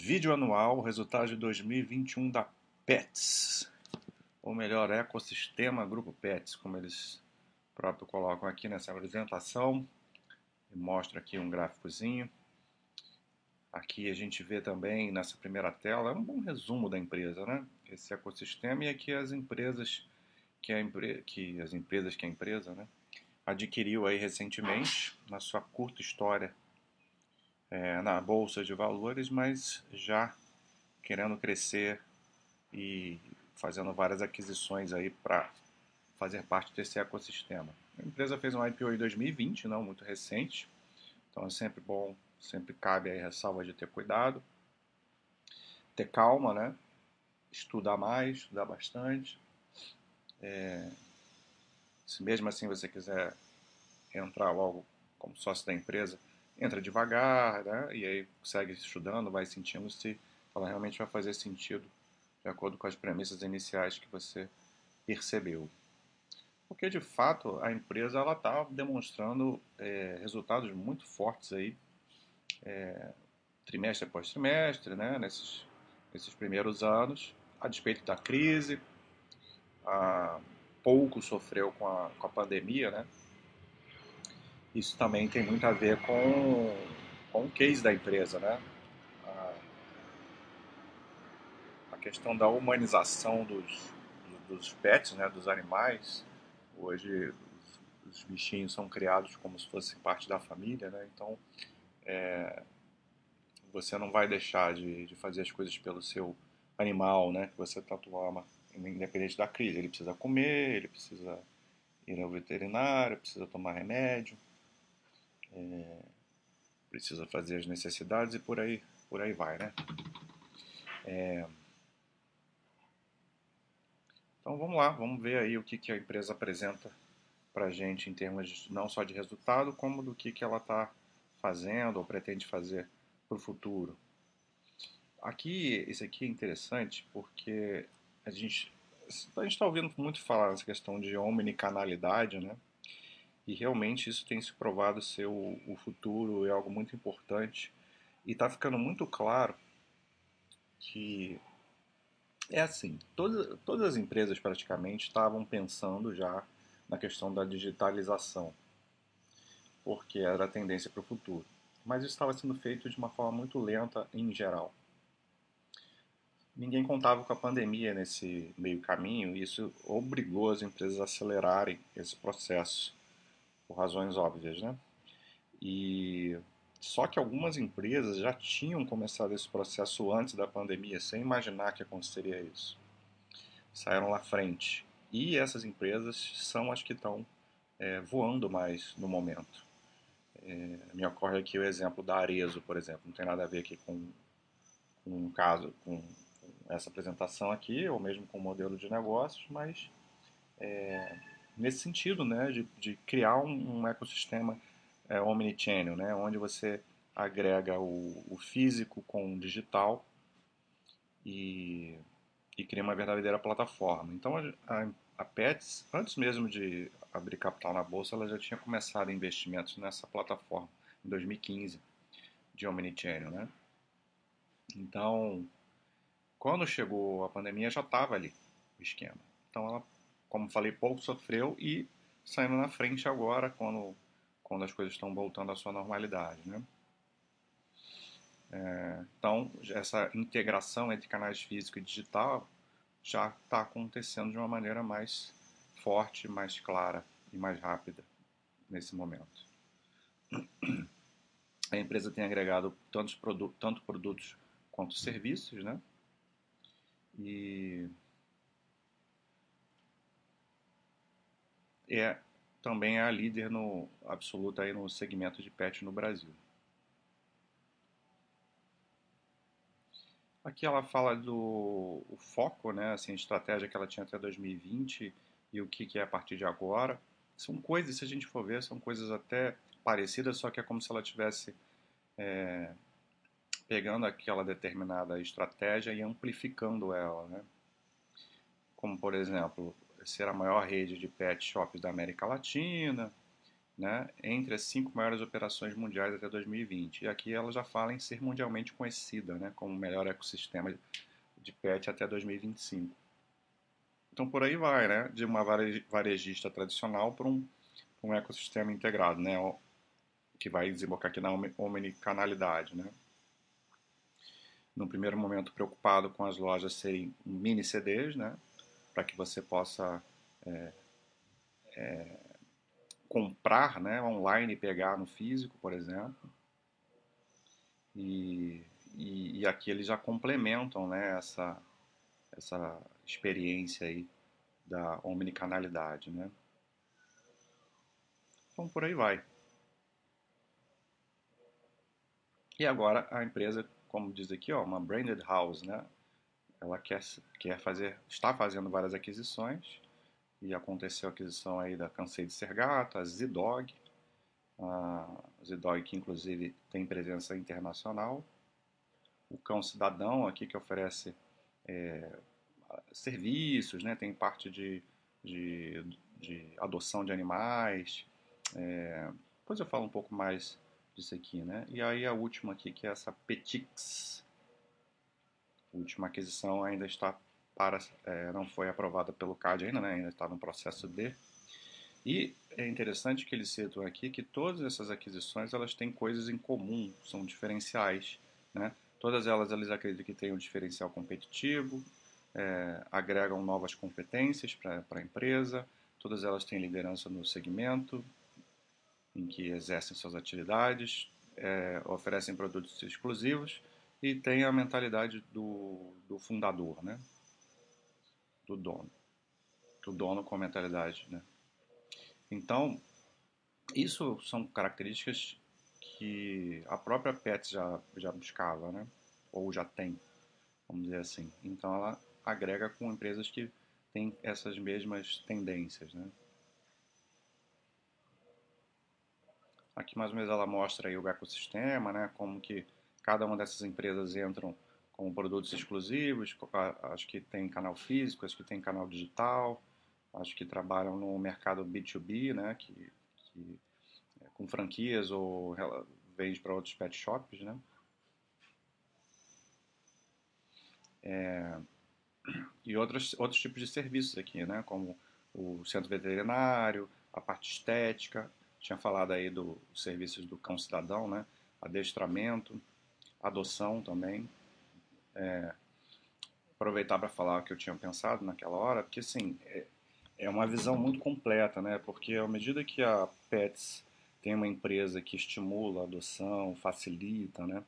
Vídeo anual, resultado de 2021 da PETS, ou melhor, Ecossistema Grupo PETS, como eles próprio colocam aqui nessa apresentação. Mostra aqui um gráficozinho. Aqui a gente vê também nessa primeira tela é um bom resumo da empresa, né? Esse ecossistema e aqui as empresas que a, empre... que as empresas que a empresa, né, adquiriu aí recentemente na sua curta história é, na bolsa de valores, mas já querendo crescer e fazendo várias aquisições aí para fazer parte desse ecossistema. A empresa fez um IPO em 2020, não muito recente, então é sempre bom, sempre cabe aí a ressalva de ter cuidado, ter calma, né? Estudar mais, estudar bastante. É, se mesmo assim você quiser entrar logo como sócio da empresa, entra devagar, né? E aí segue estudando, vai sentindo se ela realmente vai fazer sentido de acordo com as premissas iniciais que você percebeu. Porque de fato a empresa ela está demonstrando é, resultados muito fortes aí, é, trimestre após trimestre, né? Nesses, nesses primeiros anos, a despeito da crise, a, pouco sofreu com a, com a pandemia, né? Isso também tem muito a ver com, com o case da empresa, né? A, a questão da humanização dos, dos pets, né? Dos animais. Hoje os, os, bichinhos são criados como se fossem parte da família, né? Então é, você não vai deixar de, de fazer as coisas pelo seu animal, né? Que você tanto ama, independente da crise. Ele precisa comer, ele precisa ir ao veterinário, precisa tomar remédio é, precisa fazer as necessidades e por aí, por aí vai, né? É, então vamos lá, vamos ver aí o que, que a empresa apresenta para gente em termos de, não só de resultado, como do que, que ela está fazendo ou pretende fazer para o futuro. Aqui, isso aqui é interessante porque a gente a está ouvindo muito falar nessa questão de omnicanalidade, né? E realmente isso tem se provado ser o, o futuro, é algo muito importante. E está ficando muito claro que é assim, todas, todas as empresas praticamente estavam pensando já na questão da digitalização, porque era a tendência para o futuro. Mas isso estava sendo feito de uma forma muito lenta em geral. Ninguém contava com a pandemia nesse meio caminho e isso obrigou as empresas a acelerarem esse processo por razões óbvias, né? E só que algumas empresas já tinham começado esse processo antes da pandemia, sem imaginar que aconteceria isso. Saíram lá frente. E essas empresas são as que estão é, voando mais no momento. É, me ocorre aqui o exemplo da Arezo, por exemplo. Não tem nada a ver aqui com, com um caso, com, essa apresentação aqui, ou mesmo com o modelo de negócios, mas é, nesse sentido, né, de, de criar um, um ecossistema é, omnichannel, né, onde você agrega o, o físico com o digital e, e, cria uma verdadeira plataforma. Então, a, a Pets, antes mesmo de abrir capital na bolsa, ela já tinha começado investimentos nessa plataforma em 2015 de omnichannel, né? Então, quando chegou a pandemia, já estava ali o esquema. Então, ela como falei, pouco sofreu e saindo na frente agora quando, quando as coisas estão voltando à sua normalidade. Né? É, então, essa integração entre canais físico e digital já está acontecendo de uma maneira mais forte, mais clara e mais rápida nesse momento. A empresa tem agregado tantos produ tanto produtos quanto serviços, né? E é também é a líder no absoluta aí no segmento de pet no Brasil. Aqui ela fala do foco, né, assim, a estratégia que ela tinha até 2020 e o que, que é a partir de agora. São coisas, se a gente for ver, são coisas até parecidas, só que é como se ela tivesse é, pegando aquela determinada estratégia e amplificando ela, né? Como, por exemplo, ser a maior rede de pet shops da América Latina, né, entre as cinco maiores operações mundiais até 2020. E aqui ela já fala em ser mundialmente conhecida né, como o melhor ecossistema de pet até 2025. Então por aí vai, né, de uma varejista tradicional para um, um ecossistema integrado, né, que vai desembocar aqui na omnicanalidade. Né. No primeiro momento preocupado com as lojas serem mini CDs, né, para que você possa é, é, comprar né, online e pegar no físico, por exemplo. E, e, e, aqui eles já complementam né, essa, essa experiência aí da omnicanalidade. Né? Então por aí vai. E agora a empresa, como diz aqui, ó, uma branded house, né? Ela quer, quer fazer, está fazendo várias aquisições e aconteceu a aquisição aí da Cansei de Ser Gato, a Zidog, a Zidog que inclusive tem presença internacional, o Cão Cidadão aqui que oferece é, serviços, né, tem parte de, de, de adoção de animais, é, depois eu falo um pouco mais disso aqui, né, e aí a última aqui que é essa Petix, última aquisição ainda está para, é, não foi aprovada pelo CAD ainda, né, ainda está no processo de. E é interessante que eles citam aqui que todas essas aquisições elas têm coisas em comum, são diferenciais. Né? Todas elas eles acreditam que têm um diferencial competitivo, é, agregam novas competências para a empresa, todas elas têm liderança no segmento em que exercem suas atividades, é, oferecem produtos exclusivos e têm a mentalidade do, do fundador, né? do dono. Do dono com a mentalidade, né? Então, isso são características que a própria Pets já, já buscava, né? Ou já tem, vamos dizer assim. Então, ela agrega com empresas que têm essas mesmas tendências, né? Aqui mais ou menos ela mostra aí o ecossistema, né? Como que cada uma dessas empresas entram com produtos exclusivos, acho que tem canal físico, acho que tem canal digital, acho que trabalham no mercado B2B, né, que, que é, com franquias ou vende para outros pet shops, né. É, e outros, outros tipos de serviços aqui, né, como o centro veterinário, a parte estética, tinha falado aí dos serviços do cão cidadão, né, adestramento, adoção também, é, aproveitar para falar o que eu tinha pensado naquela hora, porque assim, é, é uma visão muito completa, né? Porque à medida que a Pets tem uma empresa que estimula a adoção, facilita, né,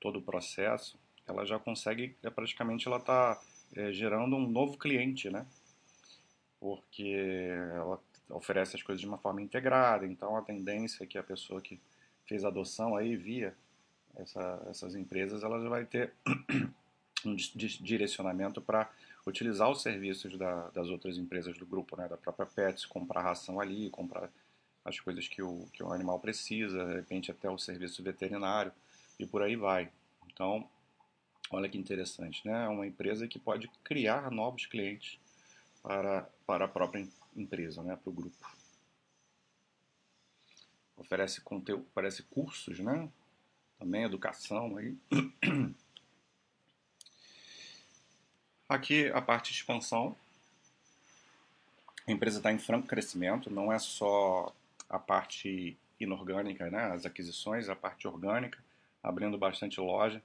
todo o processo, ela já consegue, é, praticamente ela está é, gerando um novo cliente, né? Porque ela oferece as coisas de uma forma integrada, então a tendência é que a pessoa que fez a adoção aí via essa, essas empresas, ela já vai ter um direcionamento para utilizar os serviços da, das outras empresas do grupo, né, da própria Pets, comprar ração ali, comprar as coisas que o, que o animal precisa, de repente até o serviço veterinário e por aí vai. Então, olha que interessante, né? É uma empresa que pode criar novos clientes para, para a própria empresa, né, para o grupo. Oferece conteúdo, oferece cursos, né? Também educação aí. Aqui a parte de expansão. A empresa está em franco crescimento, não é só a parte inorgânica, né, as aquisições, a parte orgânica, abrindo bastante loja.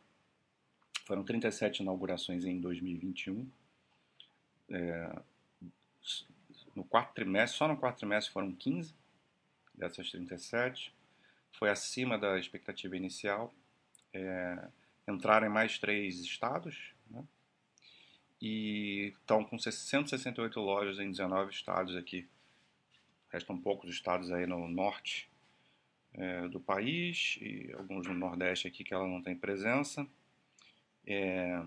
Foram 37 inaugurações em 2021. É, no quarto trimestre, só no quarto trimestre foram 15 dessas 37. Foi acima da expectativa inicial. É, entraram em mais três estados, e estão com 168 lojas em 19 estados aqui. Restam poucos estados aí no norte é, do país e alguns no nordeste aqui que ela não tem presença. É,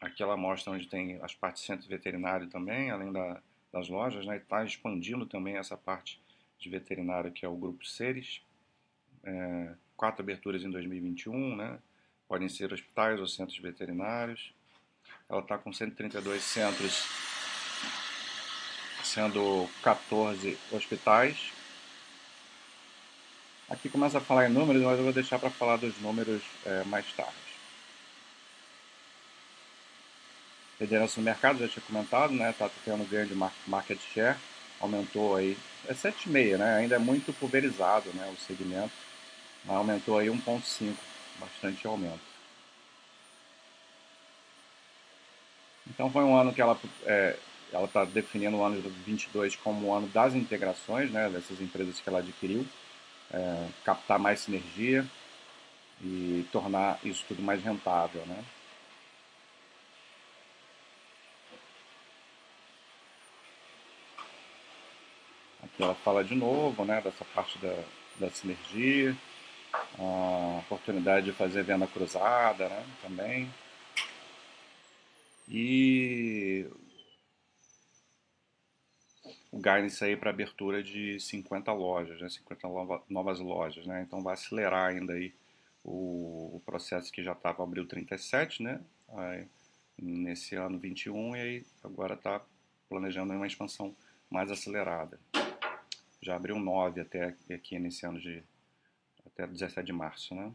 aqui ela mostra onde tem as partes centro veterinário também, além da, das lojas, né? Está expandindo também essa parte de veterinário que é o grupo Seres. É, quatro aberturas em 2021, né? Podem ser hospitais ou centros veterinários. Ela está com 132 centros, sendo 14 hospitais. Aqui começa a falar em números, mas eu vou deixar para falar dos números é, mais tarde. Liderança no mercado, já tinha comentado, né? Está tendo ganho de market share, aumentou aí, é 7,5, né? Ainda é muito pulverizado, né? O segmento, mas aumentou aí 1,5, bastante aumento. Então foi um ano que ela é, ela está definindo o ano de 2022 como o ano das integrações, né? Dessas empresas que ela adquiriu, é, captar mais sinergia e tornar isso tudo mais rentável, né? Aqui ela fala de novo, né, dessa parte da, da sinergia, a oportunidade de fazer venda cruzada, né, também. E o guidance aí para abertura de 50 lojas, né, 50 novas lojas, né, então vai acelerar ainda aí o, o processo que já estava abril 37, né, aí, nesse ano 21 e aí agora está planejando uma expansão mais acelerada já abriu 9 até aqui nesse ano de até 17 de março, né?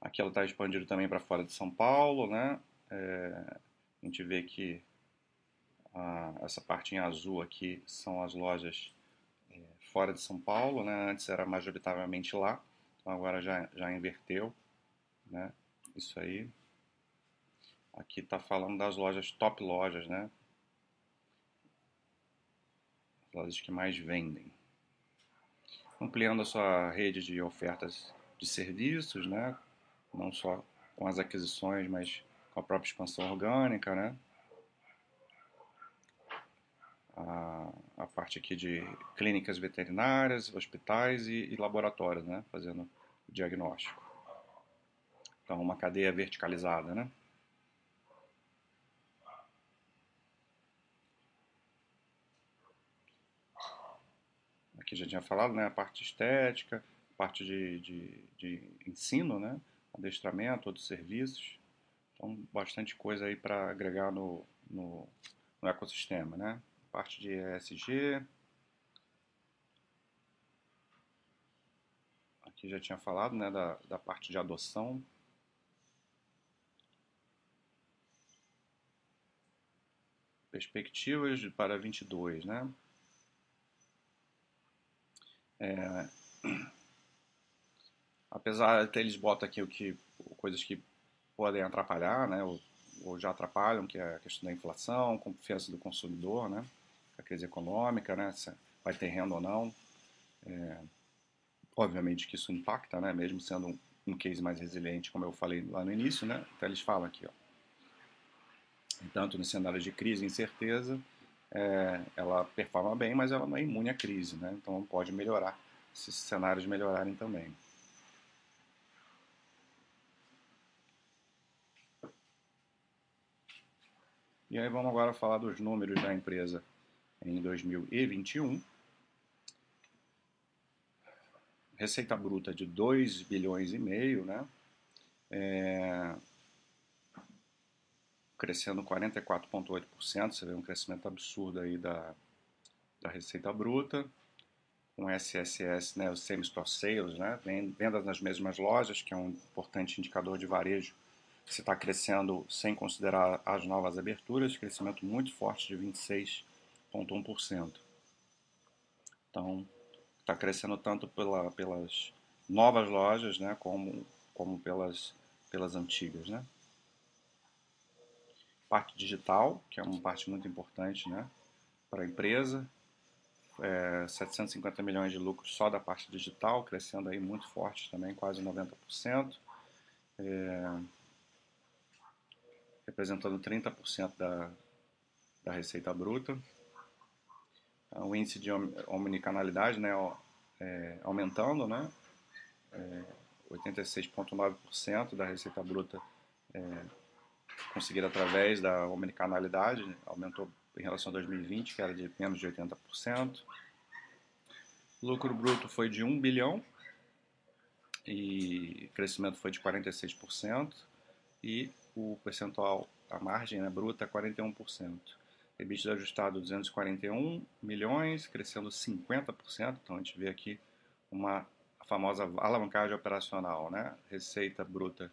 Aqui ela está expandindo também para fora de São Paulo, né? É, a gente vê que a, essa parte em azul aqui são as lojas é, fora de São Paulo, né? Antes era majoritariamente lá, então agora já, já inverteu, né? Isso aí. Aqui está falando das lojas, top lojas, né? As lojas que mais vendem. Ampliando a sua rede de ofertas de serviços, né? Não só com as aquisições, mas com a própria expansão orgânica, né? A, a parte aqui de clínicas veterinárias, hospitais e, e laboratórios, né? Fazendo o diagnóstico. Então, uma cadeia verticalizada, né? Aqui já tinha falado, né? A parte estética, parte de, de, de ensino, né? Adestramento, outros serviços. Então, bastante coisa aí para agregar no, no, no ecossistema, né? Parte de ESG, aqui já tinha falado, né, da, da parte de adoção, perspectivas para 22, né? É, apesar de eles botam aqui o que coisas que podem atrapalhar, né? Ou, ou, já atrapalham, que é a questão da inflação, confiança do consumidor, né? A crise econômica, né? Se vai ter renda ou não. É, obviamente que isso impacta, né? Mesmo sendo um case mais resiliente, como eu falei lá no início, né? Então eles falam aqui, ó tanto no cenário de crise e incerteza, é, ela performa bem, mas ela não é imune à crise, né? então pode melhorar se esses cenários melhorarem também. E aí vamos agora falar dos números da empresa em 2021. Receita bruta de 2 bilhões e meio, né? É, crescendo 44,8%, você vê um crescimento absurdo aí da, da receita bruta, com SSS, né, o Same Store Sales, né, vendas nas mesmas lojas, que é um importante indicador de varejo, você está crescendo sem considerar as novas aberturas, crescimento muito forte de 26,1%. Então, está crescendo tanto pela, pelas novas lojas, né, como, como pelas, pelas antigas, né parte digital, que é uma parte muito importante né, para a empresa. É, 750 milhões de lucros só da parte digital, crescendo aí muito forte também, quase 90%. É, representando 30% da, da receita bruta. É, o índice de omnicanalidade né, é, aumentando, né, é, 86,9% da receita bruta é, conseguido através da omnicanalidade, aumentou em relação a 2020, que era de menos de 80%. O lucro bruto foi de 1 bilhão e crescimento foi de 46% e o percentual a margem né, bruta é 41%. EBITDA ajustado 241 milhões, crescendo 50%. Então a gente vê aqui uma famosa alavancagem operacional, né? Receita bruta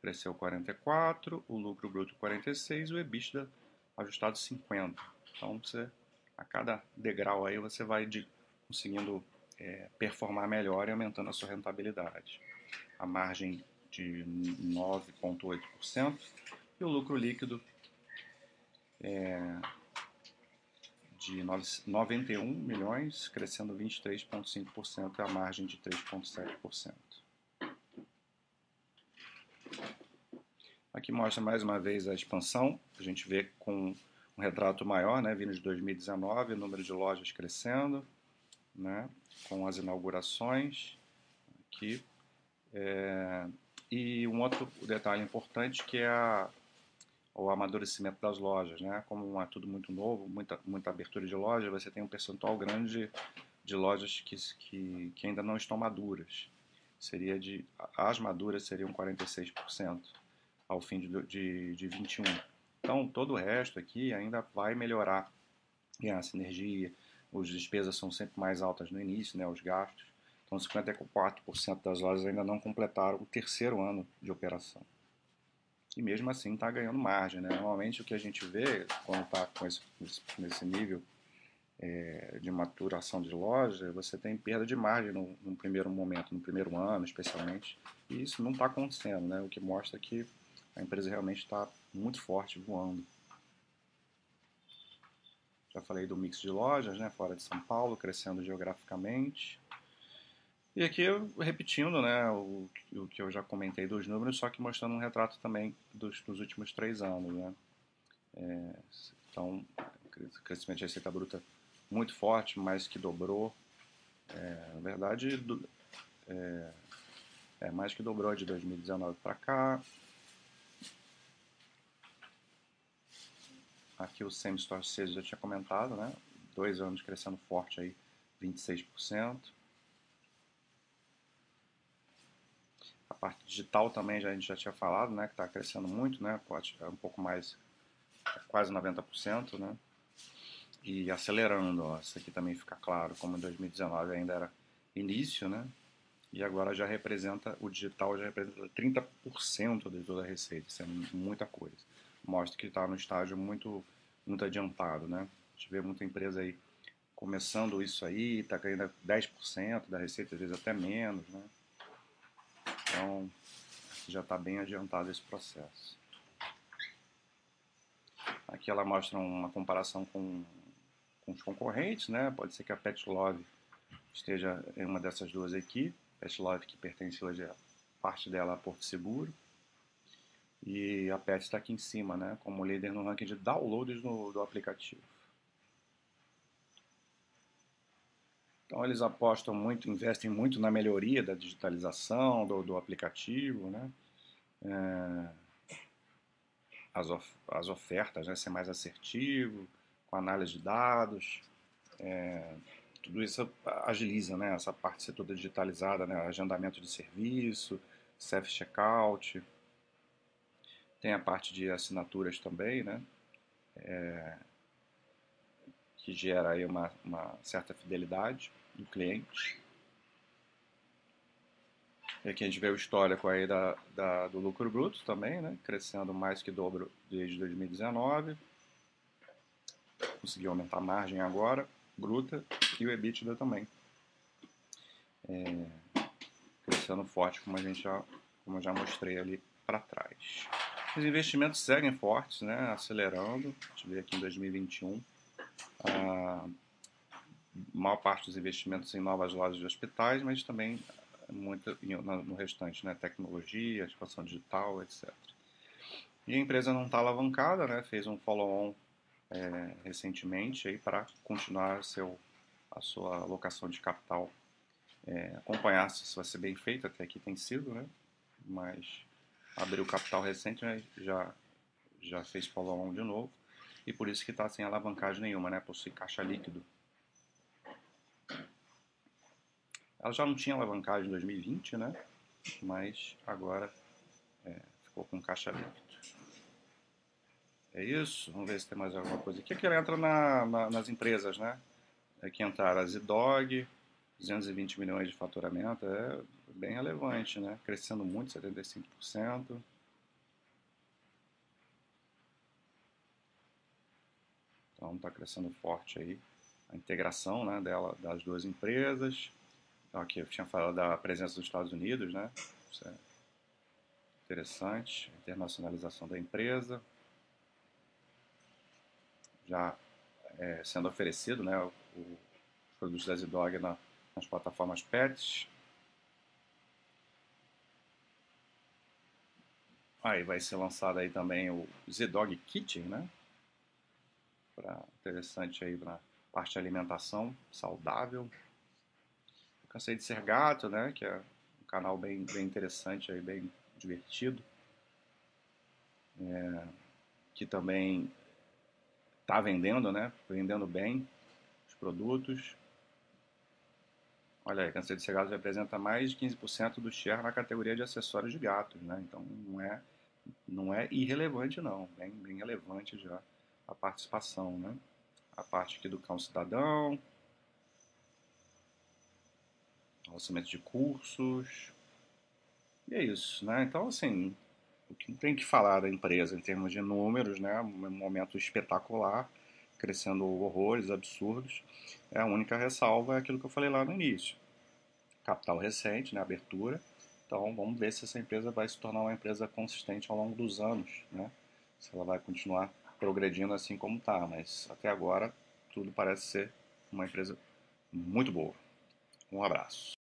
cresceu 44, o lucro bruto 46 e o EBITDA ajustado 50. Então você a cada degrau aí você vai de, conseguindo é, performar melhor e aumentando a sua rentabilidade. A margem de 9,8% e o lucro líquido é, de 91 milhões, crescendo 23,5% e a margem de 3,7%. Aqui mostra mais uma vez a expansão, a gente vê com um retrato maior, né, vindo de 2019, o número de lojas crescendo, né, com as inaugurações aqui. É, e um outro detalhe importante que é a, o amadurecimento das lojas, né? Como é tudo muito novo, muita, muita abertura de loja, você tem um percentual grande de, lojas que, que, que ainda não estão maduras. Seria de as maduras seriam 46% ao fim de, de, de 21. Então todo o resto aqui ainda vai melhorar. E a sinergia, as despesas são sempre mais altas no início, né? Os gastos. Então 54% das lojas ainda não completaram o terceiro ano de operação e mesmo assim está ganhando margem. Né? Normalmente o que a gente vê quando está com esse, nesse nível é, de maturação de loja, você tem perda de margem no, no, primeiro momento, no primeiro ano especialmente, e isso não está acontecendo, né? o que mostra que a empresa realmente está muito forte, voando. Já falei do mix de lojas, né, fora de São Paulo, crescendo geograficamente. E aqui repetindo né, o, o, que eu já comentei dos números, só que mostrando um retrato também dos, dos últimos três anos. Né? É, então, crescimento de receita bruta muito forte, mais que dobrou. É, na verdade, do, é, é, mais que dobrou de 2019 para cá. Aqui o Same Store Sales já tinha comentado, né? Dois anos crescendo forte aí, 26%. parte digital também já, a gente já tinha falado, né, que está crescendo muito, né, é um pouco mais, quase 90%, né, e acelerando, ó, isso aqui também fica claro, como em 2019 ainda era início, né, e agora já representa, o digital já representa 30% de toda a receita, isso é muita coisa. Mostra que está no estágio muito, muito adiantado, né, a gente vê muita empresa aí começando isso aí, está ganhando 10% da receita, às vezes até menos, né, então, já está bem adiantado esse processo. Aqui ela mostra uma comparação com, com os concorrentes, né? Pode ser que a Pet Love esteja em uma dessas duas aqui. Pet Love que pertence hoje a parte dela a Porto Seguro. E a Pet está aqui em cima, né? Como líder no ranking de downloads no, do aplicativo. Então eles apostam muito, investem muito na melhoria da digitalização do, do aplicativo, né? É, as, of, as ofertas, né? ser mais assertivo, com análise de dados, é, tudo isso agiliza, né? Essa parte ser toda digitalizada, né? Agendamento de serviço, self-checkout, tem a parte de assinaturas também, né? É, que gera aí uma, uma certa fidelidade do cliente. E aqui a gente vê o histórico aí da, da, do lucro bruto também, né? crescendo mais que dobro desde 2019. Conseguiu aumentar a margem agora, bruta, e o EBITDA também. É, crescendo forte, como a gente já, como eu já mostrei ali para trás. Os investimentos seguem fortes, né? acelerando. A gente vê aqui em 2021. Ah, maior parte dos investimentos em novas lojas de hospitais, mas também muito no restante, né? Tecnologia, expansão digital, etc. E a empresa não está alavancada, né? Fez um follow-on é, recentemente para continuar seu, a sua alocação de capital. É, acompanhar se isso vai ser bem feito, até aqui tem sido, né? Mas abriu capital recente, né? já, já fez follow-on de novo. E por isso que está sem alavancagem nenhuma, né? Possui caixa líquido Ela já não tinha alavancagem em 2020, né? Mas agora é, ficou com caixa líquido. É isso? Vamos ver se tem mais alguma coisa aqui. Aqui ela entra na, na, nas empresas, né? Aqui entraram a Zidog, 220 milhões de faturamento, é bem relevante, né? Crescendo muito, 75%. Então está crescendo forte aí a integração né, dela, das duas empresas. Então, aqui eu tinha falado da presença dos Estados Unidos, né? Isso é interessante. Internacionalização da empresa. Já é, sendo oferecido, né? O, o produtos da Zidog na, nas plataformas PETs. Aí vai ser lançado aí também o Zidog Kitchen, né? Pra, interessante aí para parte de alimentação saudável. Cansei de ser gato, né? Que é um canal bem, bem interessante aí, bem divertido. É, que também está vendendo, né? Vendendo bem os produtos. Olha aí, Cansei de Gato representa mais de 15% do share na categoria de acessórios de gatos, né? Então não é, não é irrelevante não, bem, bem relevante já a participação, né? A parte aqui do cão cidadão, lançamento de cursos, e é isso, né? Então, assim, o que tem que falar da empresa em termos de números, né? Um momento espetacular, crescendo horrores, absurdos. É a única ressalva é aquilo que eu falei lá no início. Capital recente, né? Abertura. Então, vamos ver se essa empresa vai se tornar uma empresa consistente ao longo dos anos, né? Se ela vai continuar progredindo assim como está, mas até agora tudo parece ser uma empresa muito boa. Um abraço.